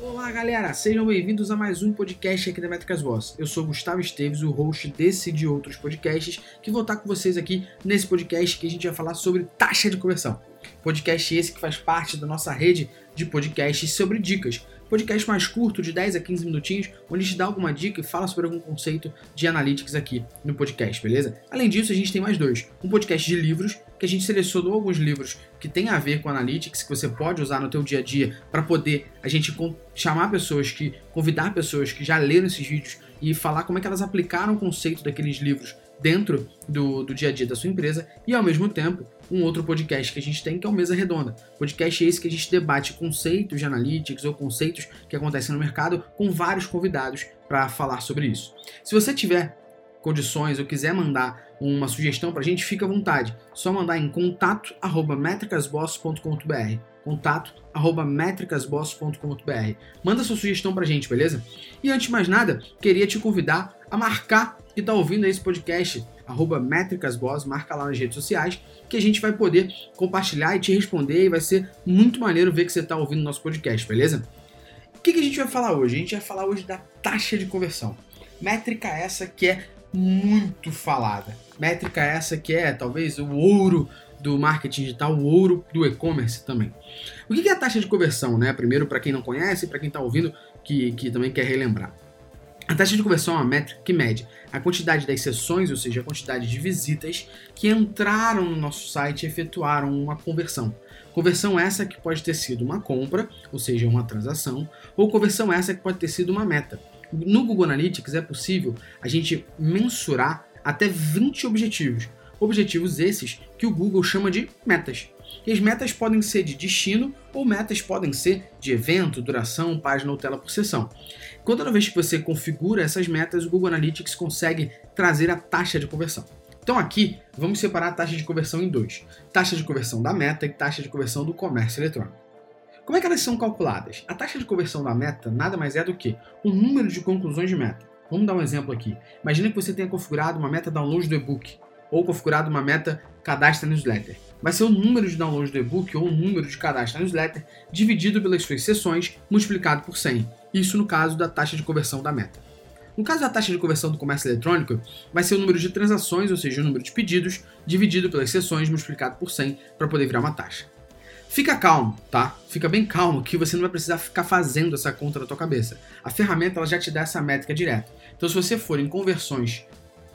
Olá, galera! Sejam bem-vindos a mais um podcast aqui da Métricas Boss. Eu sou Gustavo Esteves, o host desse e de outros podcasts, que vou estar com vocês aqui nesse podcast que a gente vai falar sobre taxa de conversão. Podcast esse que faz parte da nossa rede de podcasts sobre dicas podcast mais curto, de 10 a 15 minutinhos, onde a gente dá alguma dica e fala sobre algum conceito de analytics aqui no podcast, beleza? Além disso, a gente tem mais dois. Um podcast de livros, que a gente selecionou alguns livros que tem a ver com analytics, que você pode usar no teu dia a dia para poder a gente chamar pessoas que convidar pessoas que já leram esses vídeos e falar como é que elas aplicaram o conceito daqueles livros dentro do, do dia a dia da sua empresa e ao mesmo tempo um outro podcast que a gente tem que é o Mesa Redonda. Podcast esse que a gente debate conceitos de analytics ou conceitos que acontecem no mercado com vários convidados para falar sobre isso. Se você tiver condições ou quiser mandar uma sugestão para a gente, fica à vontade. Só mandar em contato@metricasboss.com.br. Contato@metricasboss.com.br. Manda sua sugestão para a gente, beleza? E antes de mais nada, queria te convidar a marcar que está ouvindo esse podcast, arroba métricasboss, marca lá nas redes sociais, que a gente vai poder compartilhar e te responder e vai ser muito maneiro ver que você está ouvindo nosso podcast, beleza? O que, que a gente vai falar hoje? A gente vai falar hoje da taxa de conversão. Métrica essa que é muito falada. Métrica essa que é talvez o ouro do marketing digital, o ouro do e-commerce também. O que é a taxa de conversão, né? Primeiro, para quem não conhece, para quem está ouvindo, que, que também quer relembrar. A taxa de conversão é uma métrica que mede a quantidade das sessões, ou seja, a quantidade de visitas que entraram no nosso site e efetuaram uma conversão. Conversão essa que pode ter sido uma compra, ou seja, uma transação, ou conversão essa que pode ter sido uma meta. No Google Analytics é possível a gente mensurar até 20 objetivos. Objetivos esses que o Google chama de metas. E as metas podem ser de destino ou metas podem ser de evento, duração, página ou tela por sessão. Toda vez que você configura essas metas, o Google Analytics consegue trazer a taxa de conversão. Então aqui vamos separar a taxa de conversão em dois: taxa de conversão da meta e taxa de conversão do comércio eletrônico. Como é que elas são calculadas? A taxa de conversão da meta nada mais é do que o número de conclusões de meta. Vamos dar um exemplo aqui. Imagina que você tenha configurado uma meta download do e-book ou configurado uma meta cadastro newsletter vai ser o número de downloads do e-book ou o número de cadastro newsletter dividido pelas suas sessões multiplicado por 100. Isso no caso da taxa de conversão da meta. No caso da taxa de conversão do comércio eletrônico, vai ser o número de transações, ou seja, o número de pedidos, dividido pelas sessões multiplicado por 100 para poder virar uma taxa. Fica calmo, tá? Fica bem calmo que você não vai precisar ficar fazendo essa conta na tua cabeça. A ferramenta ela já te dá essa métrica direta. Então, se você for em conversões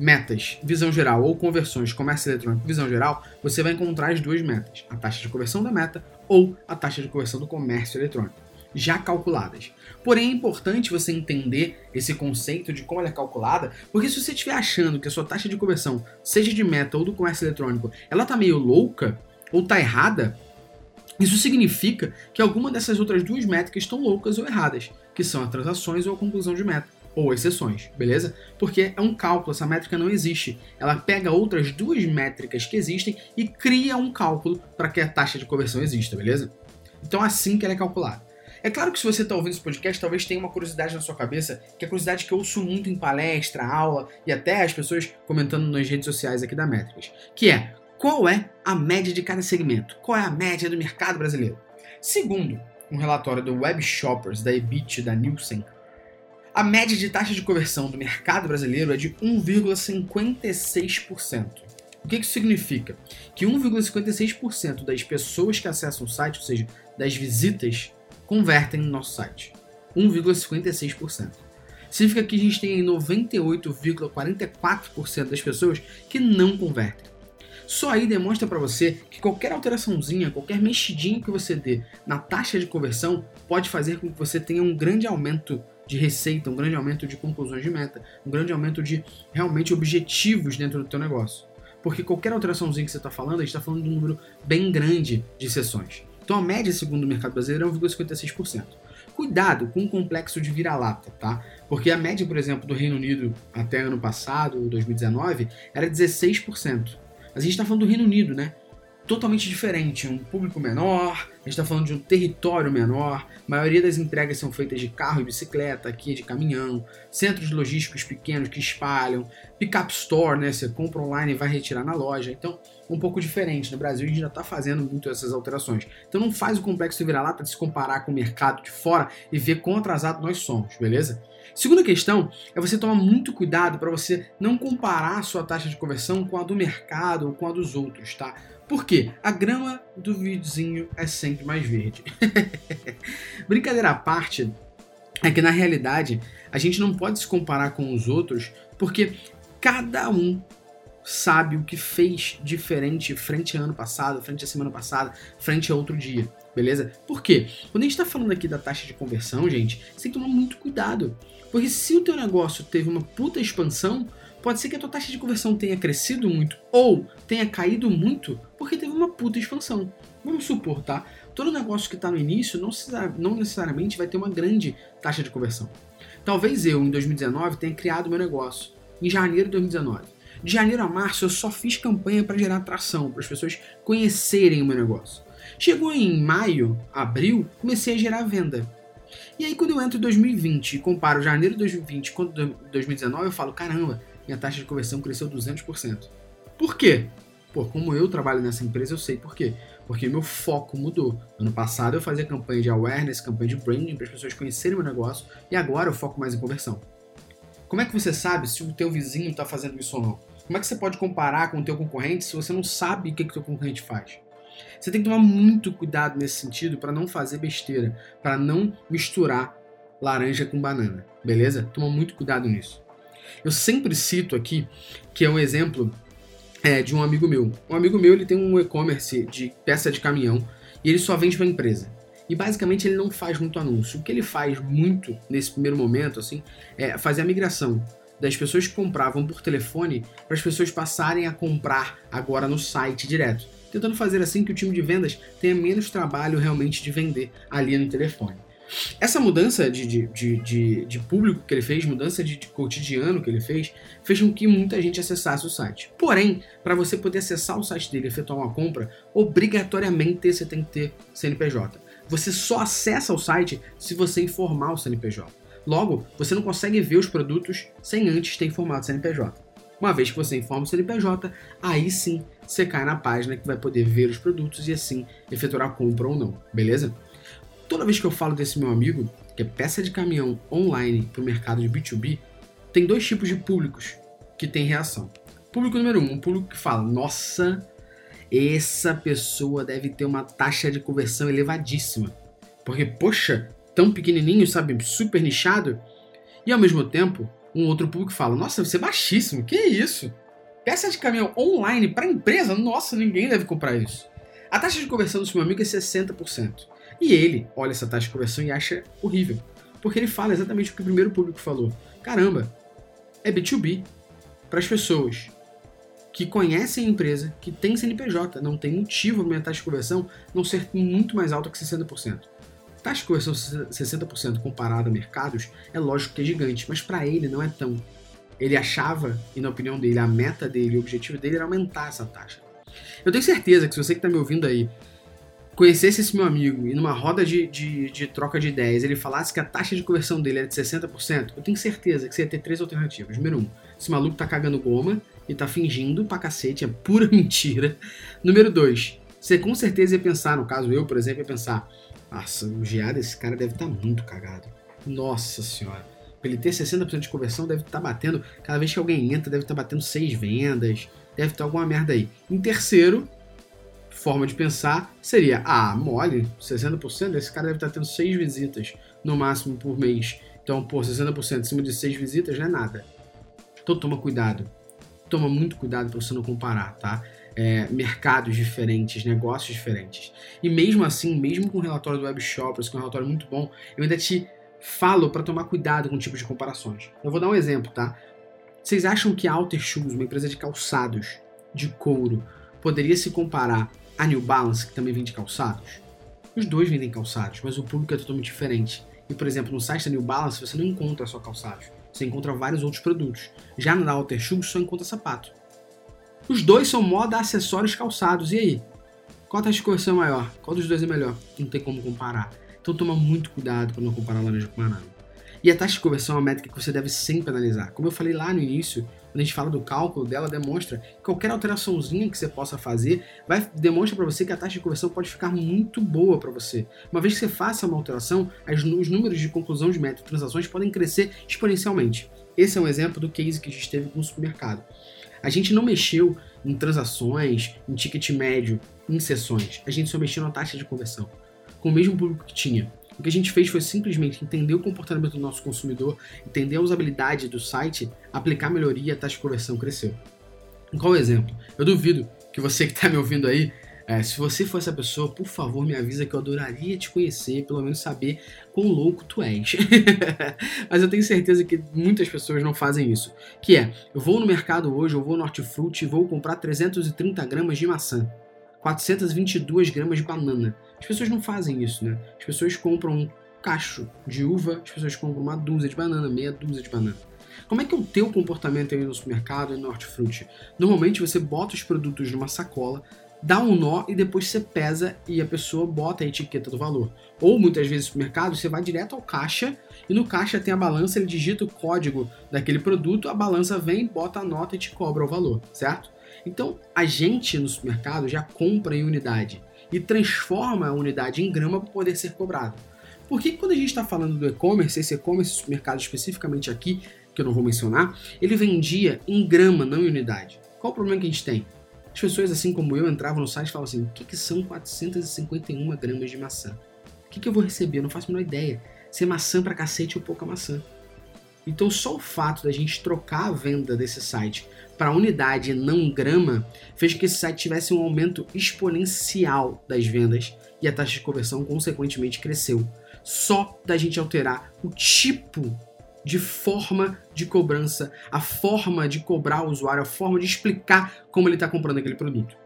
metas, visão geral ou conversões, comércio eletrônico, visão geral, você vai encontrar as duas metas, a taxa de conversão da meta ou a taxa de conversão do comércio eletrônico, já calculadas. Porém, é importante você entender esse conceito de como ela é calculada, porque se você estiver achando que a sua taxa de conversão, seja de meta ou do comércio eletrônico, ela tá meio louca ou tá errada, isso significa que alguma dessas outras duas métricas estão loucas ou erradas, que são as transações ou a conclusão de meta ou exceções, beleza? Porque é um cálculo, essa métrica não existe. Ela pega outras duas métricas que existem e cria um cálculo para que a taxa de conversão exista, beleza? Então é assim que ela é calculada. É claro que se você está ouvindo esse podcast, talvez tenha uma curiosidade na sua cabeça, que é a curiosidade que eu ouço muito em palestra, aula e até as pessoas comentando nas redes sociais aqui da Métricas, que é qual é a média de cada segmento? Qual é a média do mercado brasileiro? Segundo um relatório do Web Shoppers, da Ebit, da Nielsen, a média de taxa de conversão do mercado brasileiro é de 1,56%. O que isso significa? Que 1,56% das pessoas que acessam o site, ou seja, das visitas, convertem no nosso site. 1,56%. Significa que a gente tem 98,44% das pessoas que não convertem. Só aí demonstra para você que qualquer alteraçãozinha, qualquer mexidinho que você dê na taxa de conversão pode fazer com que você tenha um grande aumento de receita, um grande aumento de conclusões de meta, um grande aumento de realmente objetivos dentro do teu negócio. Porque qualquer alteraçãozinha que você está falando, a gente está falando de um número bem grande de sessões. Então a média, segundo o mercado brasileiro, é 1,56%. Cuidado com o complexo de vira-lata, tá? Porque a média, por exemplo, do Reino Unido até ano passado, 2019, era 16%. Mas a gente está falando do Reino Unido, né? Totalmente diferente, um público menor, a gente está falando de um território menor, a maioria das entregas são feitas de carro e bicicleta, aqui de caminhão, centros logísticos pequenos que espalham, pick-up store, né, você compra online e vai retirar na loja, então um pouco diferente, no Brasil a gente já está fazendo muito essas alterações, então não faz o complexo virar-lata de se comparar com o mercado de fora e ver quão atrasado nós somos, beleza? Segunda questão é você tomar muito cuidado para você não comparar a sua taxa de conversão com a do mercado ou com a dos outros, tá? Por quê? A grama do vizinho é sempre mais verde. Brincadeira à parte, é que na realidade a gente não pode se comparar com os outros porque cada um sabe o que fez diferente frente ao ano passado, frente à semana passada, frente a outro dia, beleza? Por quê? Quando a gente está falando aqui da taxa de conversão, gente, você tem que tomar muito cuidado. Porque se o teu negócio teve uma puta expansão, pode ser que a tua taxa de conversão tenha crescido muito ou tenha caído muito porque teve uma puta expansão. Vamos supor, tá? Todo negócio que está no início não necessariamente vai ter uma grande taxa de conversão. Talvez eu, em 2019, tenha criado meu negócio, em janeiro de 2019. De janeiro a março eu só fiz campanha para gerar atração, para as pessoas conhecerem o meu negócio. Chegou em maio, abril, comecei a gerar venda. E aí quando eu entro em 2020 e comparo janeiro de 2020 com 2019, eu falo, caramba, minha taxa de conversão cresceu 200%. Por quê? Pô, como eu trabalho nessa empresa, eu sei por quê. Porque meu foco mudou. Ano passado eu fazia campanha de awareness, campanha de branding para as pessoas conhecerem o meu negócio e agora eu foco mais em conversão. Como é que você sabe se o teu vizinho está fazendo isso ou não? Como é que você pode comparar com o teu concorrente se você não sabe o que, o teu concorrente faz? Você tem que tomar muito cuidado nesse sentido para não fazer besteira, para não misturar laranja com banana, beleza? Toma muito cuidado nisso. Eu sempre cito aqui que é um exemplo é, de um amigo meu. Um amigo meu ele tem um e-commerce de peça de caminhão e ele só vende para empresa. E basicamente ele não faz muito anúncio. O que ele faz muito nesse primeiro momento assim é fazer a migração das pessoas que compravam por telefone para as pessoas passarem a comprar agora no site direto. Tentando fazer assim que o time de vendas tenha menos trabalho realmente de vender ali no telefone. Essa mudança de, de, de, de, de público que ele fez, mudança de, de, cotidiano que ele fez, fez com que muita gente acessasse o site. Porém, para você poder acessar o site dele e efetuar uma compra, obrigatoriamente você tem que ter CNPJ. Você só acessa o site se você informar o CNPJ. Logo, você não consegue ver os produtos sem antes ter informado o CNPJ. Uma vez que você informa o CNPJ, aí sim você cai na página que vai poder ver os produtos e assim efetuar a compra ou não, beleza? Toda vez que eu falo desse meu amigo, que é peça de caminhão online para o mercado de B2B, tem dois tipos de públicos que tem reação. Público número um, um público que fala: Nossa, essa pessoa deve ter uma taxa de conversão elevadíssima. Porque, poxa, tão pequenininho, sabe, super nichado. E ao mesmo tempo, um outro público fala: Nossa, deve ser baixíssimo, que isso? Peça de caminhão online para empresa? Nossa, ninguém deve comprar isso. A taxa de conversão do seu amigo é 60%. E ele olha essa taxa de conversão e acha horrível. Porque ele fala exatamente o que o primeiro público falou. Caramba, é B2B. Para as pessoas que conhecem a empresa, que tem CNPJ, não tem motivo para minha taxa de conversão não ser muito mais alta que 60%. Taxa de conversão 60% comparada a mercados é lógico que é gigante, mas para ele não é tão. Ele achava, e na opinião dele, a meta dele, o objetivo dele era aumentar essa taxa. Eu tenho certeza que se você que está me ouvindo aí conhecesse esse meu amigo e numa roda de, de, de, troca de ideias ele falasse que a taxa de conversão dele é de 60%, eu tenho certeza que você ia ter três alternativas. Número um, esse maluco tá cagando goma e tá fingindo pra cacete, é pura mentira. Número dois, você com certeza ia pensar, no caso eu, por exemplo, ia pensar, nossa, o geado desse cara deve estar tá muito cagado. Nossa senhora. Pra ele ter 60% de conversão, deve estar tá batendo, cada vez que alguém entra, deve estar tá batendo seis vendas, deve estar alguma merda aí. Em terceiro, forma de pensar seria: ah, mole, 60%, esse cara deve estar tendo 6 visitas no máximo por mês. Então, pô, 60% em cima de 6 visitas não é nada. Então, toma cuidado. Toma muito cuidado para você não comparar, tá? É, mercados diferentes, negócios diferentes. E mesmo assim, mesmo com o relatório do Web Shoppers, que é um relatório muito bom, eu ainda te falo para tomar cuidado com tipos de comparações. Eu vou dar um exemplo, tá? Vocês acham que a Alter Shoes, uma empresa de calçados de couro, poderia se comparar a New Balance, que também vende calçados, os dois vendem calçados, mas o público é totalmente diferente. E, por exemplo, no site da New Balance você não encontra só calçados, você encontra vários outros produtos. Já na Alter Shoes só encontra sapato. Os dois são moda, acessórios, calçados, e aí? Qual a de conversão é maior? Qual dos dois é melhor? Não tem como comparar. Então toma muito cuidado para não comparar laranja com banana. E a taxa de conversão é uma métrica que você deve sempre analisar. Como eu falei lá no início, quando a gente fala do cálculo dela, demonstra que qualquer alteraçãozinha que você possa fazer vai demonstra para você que a taxa de conversão pode ficar muito boa para você. Uma vez que você faça uma alteração, as, os números de conclusão de meta e transações podem crescer exponencialmente. Esse é um exemplo do case que a gente teve com o supermercado. A gente não mexeu em transações, em ticket médio, em sessões. A gente só mexeu na taxa de conversão, com o mesmo público que tinha. O que a gente fez foi simplesmente entender o comportamento do nosso consumidor, entender a usabilidade do site, aplicar melhoria e a taxa de conversão cresceu. Qual o exemplo? Eu duvido que você que está me ouvindo aí, é, se você for essa pessoa, por favor me avisa que eu adoraria te conhecer, pelo menos saber quão louco tu és. Mas eu tenho certeza que muitas pessoas não fazem isso. Que é, eu vou no mercado hoje, eu vou no Hortifruti e vou comprar 330 gramas de maçã. 422 gramas de banana. As pessoas não fazem isso, né? As pessoas compram um cacho de uva, as pessoas compram uma dúzia de banana, meia dúzia de banana. Como é que é o teu comportamento aí no supermercado e no hortifruti? Normalmente você bota os produtos numa sacola, dá um nó e depois você pesa e a pessoa bota a etiqueta do valor. Ou muitas vezes no supermercado você vai direto ao caixa e no caixa tem a balança, ele digita o código daquele produto, a balança vem, bota a nota e te cobra o valor, certo? Então, a gente no supermercado já compra em unidade e transforma a unidade em grama para poder ser cobrado. Por que quando a gente está falando do e-commerce, esse e-commerce supermercado especificamente aqui, que eu não vou mencionar, ele vendia em grama, não em unidade? Qual o problema que a gente tem? As pessoas, assim como eu, entravam no site e falavam assim: o que, que são 451 gramas de maçã? O que, que eu vou receber? Eu não faço a menor ideia. Se é maçã pra cacete ou pouca maçã. Então, só o fato da gente trocar a venda desse site para unidade não grama fez que esse site tivesse um aumento exponencial das vendas e a taxa de conversão consequentemente cresceu. Só da gente alterar o tipo de forma de cobrança, a forma de cobrar o usuário, a forma de explicar como ele está comprando aquele produto.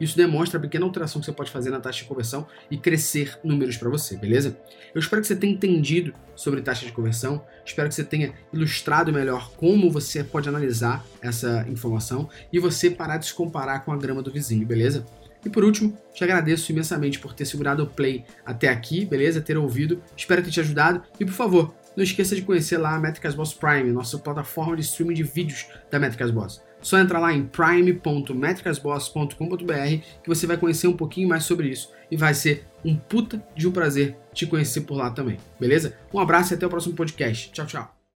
Isso demonstra a pequena alteração que você pode fazer na taxa de conversão e crescer números para você, beleza? Eu espero que você tenha entendido sobre taxa de conversão, espero que você tenha ilustrado melhor como você pode analisar essa informação e você parar de se comparar com a grama do vizinho, beleza? E por último, te agradeço imensamente por ter segurado o play até aqui, beleza? Ter ouvido, espero ter te ajudado e por favor, não esqueça de conhecer lá a Métricas Boss Prime, nossa plataforma de streaming de vídeos da Métricas Boss. Só entra lá em prime.metricasboss.com.br que você vai conhecer um pouquinho mais sobre isso e vai ser um puta de um prazer te conhecer por lá também, beleza? Um abraço e até o próximo podcast. Tchau, tchau.